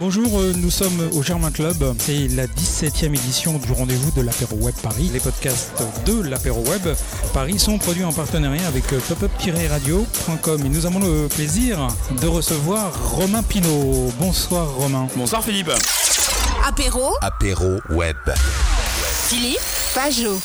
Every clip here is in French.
Bonjour, euh, nous sommes au Germain Club. C'est la 17e édition du rendez-vous de l'apéro web Paris. Les podcasts de l'apéro web Paris sont produits en partenariat avec euh, popup-radio.com et nous avons le plaisir de recevoir Romain Pinault. Bonsoir Romain. Bonsoir Philippe. Apéro, Apéro web. Philippe, Pajot.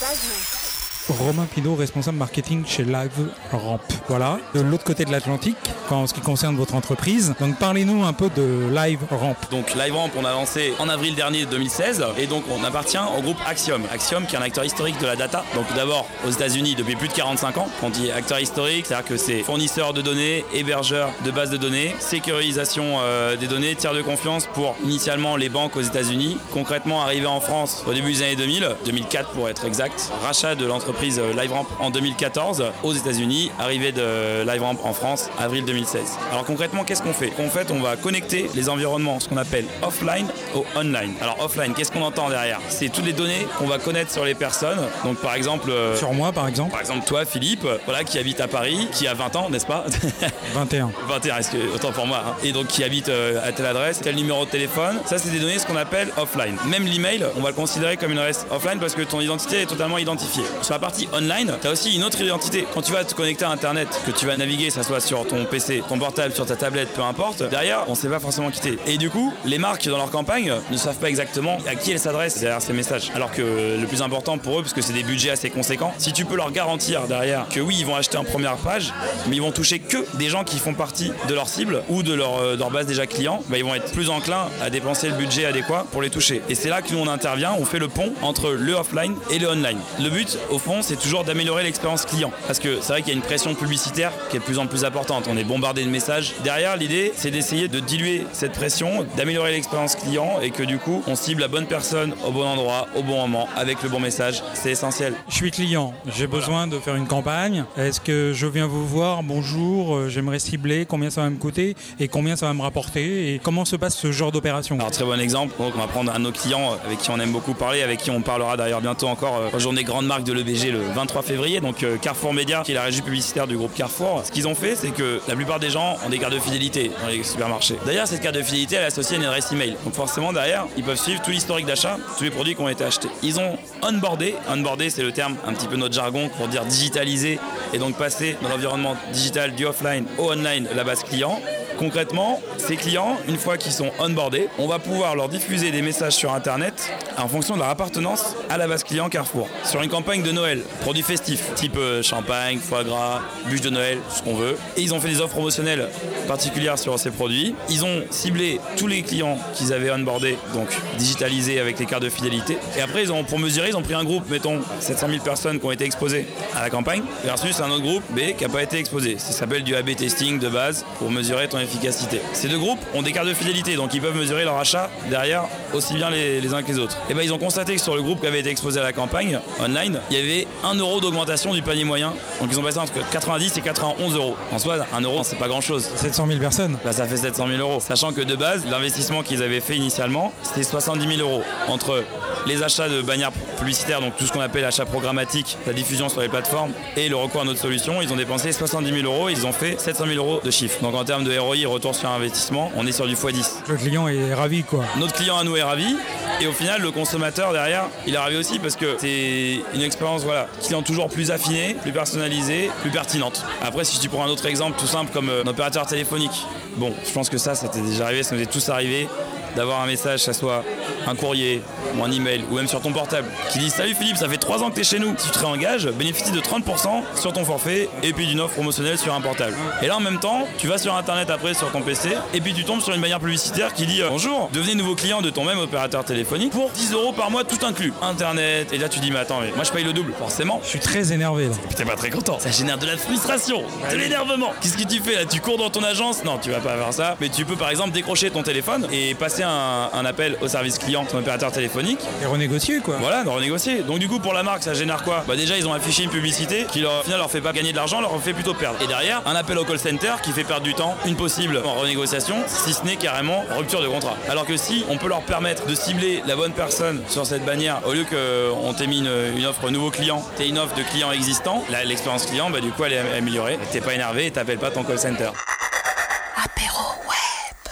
Romain Pinault, responsable marketing chez Live Ramp. Voilà, de l'autre côté de l'Atlantique, en ce qui concerne votre entreprise. Donc parlez-nous un peu de Live Ramp. Donc LiveRamp, on a lancé en avril dernier 2016 et donc on appartient au groupe Axiom. Axiom qui est un acteur historique de la data. Donc d'abord aux États-Unis depuis plus de 45 ans. Quand on dit acteur historique, c'est-à-dire que c'est fournisseur de données, hébergeur de bases de données, sécurisation euh, des données, tiers de confiance pour initialement les banques aux États-Unis. Concrètement arrivé en France au début des années 2000, 2004 pour être exact. Rachat de l'entreprise euh, LiveRamp en 2014 aux États-Unis, arrivée de LiveRamp en France avril 2016. Alors concrètement, qu'est-ce qu'on fait? En fait, on va connecter les environnements, ce qu'on appelle offline au online. Alors offline, qu'est-ce qu'on entend derrière? C'est toutes les données qu'on va connaître sur les personnes. Donc par exemple, euh, Sur moi par exemple, par exemple toi, Philippe, voilà, qui habite à Paris, qui a 20 ans, n'est-ce pas? 21. 21, est-ce que, autant pour moi. hein. Et donc qui habite euh, à telle adresse, tel numéro de téléphone. Ça, c'est des données, ce qu'on appelle offline. Même l'email, on va le considérer comme une adresse offline parce que ton identité est totalement identifiée. Sur la partie online, tu as aussi une autre identité. Quand tu vas te connecter à Internet, que tu vas naviguer, ça soit sur ton PC, ton portable, sur ta tablette, peu importe, derrière, on ne sait pas forcément quitter. Et du coup, les marques dans leur campagne ne savent pas exactement à qui elles s'adressent derrière ces messages. Alors que le plus important pour eux, parce que c'est des budgets assez conséquents, si tu peux leur garantir derrière que oui, ils vont acheter en première page, mais ils vont toucher que des gens qui font partie de leur cible ou de leur, euh, base déjà client, bah, ils vont être plus enclins à dépenser le budget adéquat pour les toucher. Et c'est là que nous on intervient, on fait le pont entre le offline et le online. Le but, au fond, c'est toujours d'améliorer l'expérience client. Parce que c'est vrai qu'il y a une pression publicitaire qui est de plus en plus importante. On est bombardé de messages. Derrière, l'idée, c'est d'essayer de diluer cette pression, d'améliorer l'expérience client et que du coup, on cible la bonne personne au bon endroit, au bon moment, avec le bon message. C'est essentiel. Je suis client, j'ai besoin de faire une campagne. Est-ce que je viens vous voir? Bonjour, euh, j'aimerais cibler combien ça va me coûter et combien ça va me rapporter et comment se passe ce genre d'opération? Alors très bon exemple, donc on va prendre un de nos clients euh, avec qui on aime beaucoup parler, avec qui on parlera d'ailleurs bientôt encore euh, aux journées grande marque de l'EBG le 23 février, donc euh, Carrefour Média qui est la régie publicitaire du groupe Carrefour. Ce qu'ils ont fait c'est que la plupart des gens ont des cartes de fidélité dans les supermarchés. D'ailleurs cette carte de fidélité elle est associée à une adresse email. Donc forcément derrière ils peuvent suivre tout l'historique d'achat, tous les produits qui ont été achetés. Ils ont onboardé, onboardé c'est le terme un petit peu notre jargon pour dire digitaliser et donc passer dans l'environnement digital du offline au online la base client. Concrètement, ces clients, une fois qu'ils sont onboardés, on va pouvoir leur diffuser des messages sur Internet en fonction de leur appartenance à la base client Carrefour. Sur une campagne de Noël, produits festifs, type euh, champagne, foie gras, bûche de Noël, ce qu'on veut. Et ils ont fait des offres promotionnelles particulières sur ces produits. Ils ont ciblé tous les clients qu'ils avaient onboardés, donc digitalisés avec les cartes de fidélité. Et après, ils ont, pour mesurer, ils ont pris un groupe, mettons 700 000 personnes qui ont été exposées à la campagne, versus un autre groupe B qui n'a pas été exposé. Ça s'appelle du A/B testing de base pour mesurer ton efficacité. Ces deux groupes ont des cartes de fidélité, donc ils peuvent mesurer leur achat derrière aussi bien les, les uns que les autres. Et ben ils ont constaté que sur le groupe qui avait été exposé à la campagne online, il y avait 1 euro d'augmentation du panier moyen. Donc ils ont passé entre 90 et 91 euros. En soi, 1 euro, c'est pas grand chose. 700 000 personnes. Là, ça fait 700 000 euros. Sachant que de base, l'investissement qu'ils avaient fait initialement, c'était 70 000 euros. Entre les achats de bannières publicitaires, donc tout ce qu'on appelle achat programmatique, la diffusion sur les plateformes, et le recours à notre solution, ils ont dépensé 70 000 euros et ils ont fait 700 000 euros de chiffre. Donc en termes de ROI, retour sur investissement, on est sur du x10. Le client est ravi quoi. Notre client à nous est ravi. Et au final, le consommateur derrière, il est ravi aussi parce que c'est une expérience voilà, client toujours plus affinée, plus personnalisée, plus pertinente. Après, si tu prends un autre exemple tout simple comme euh, un opérateur téléphonique, bon, je pense que ça, ça t'est déjà arrivé, ça nous est tous arrivé d'avoir un message, que ça soit un courrier ou un email ou même sur ton portable qui dit Salut Philippe, ça fait 3 ans que tu es chez nous. Si tu te réengages, bénéficie de 30% sur ton forfait et puis d'une offre promotionnelle sur un portable. Et là en même temps, tu vas sur internet après sur ton PC et puis tu tombes sur une bannière publicitaire qui dit euh, Bonjour, devenez nouveau client de ton même opérateur téléphonique pour 10 euros par mois tout inclus. Internet, et là tu dis Mais attends, mais moi je paye le double, forcément. Je suis très énervé là. Puis t'es pas très content. Ça génère de la frustration, de l'énervement. Qu'est-ce que tu fais là? Tu cours dans ton agence? Non, tu vas pas faire ça. Mais tu peux par exemple décrocher ton téléphone et passer un, un appel au service client de ton opérateur téléphonique. Et renégocier quoi. Voilà, de renégocier. Donc du coup pour la marque ça génère quoi? Bah déjà ils ont affiché une publicité qui leur, au final leur fait pas gagner de l'argent, leur fait plutôt perdre. Et derrière un appel au call center qui fait perdre du temps, une possible en renégociation, si ce n'est carrément rupture de contrat. Alors que si on peut leur permettre de cibler la bonne personne sur cette bannière au lieu qu'on t'ait mis une, une offre nouveau client, t'aies une offre de client existant, là, l'expérience client bah du coup elle est améliorée. T'es pas énervé et t'appelles pas ton call center.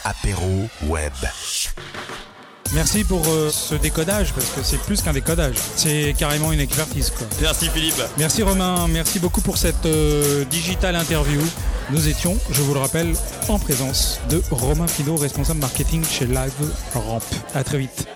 Apéro Web. Merci pour euh, ce décodage, parce que c'est plus qu'un décodage. C'est carrément une expertise. Quoi. Merci Philippe. Merci Romain, merci beaucoup pour cette euh, digital interview. Nous étions, je vous le rappelle, en présence de Romain Fido, responsable marketing chez Live Ramp. À très vite.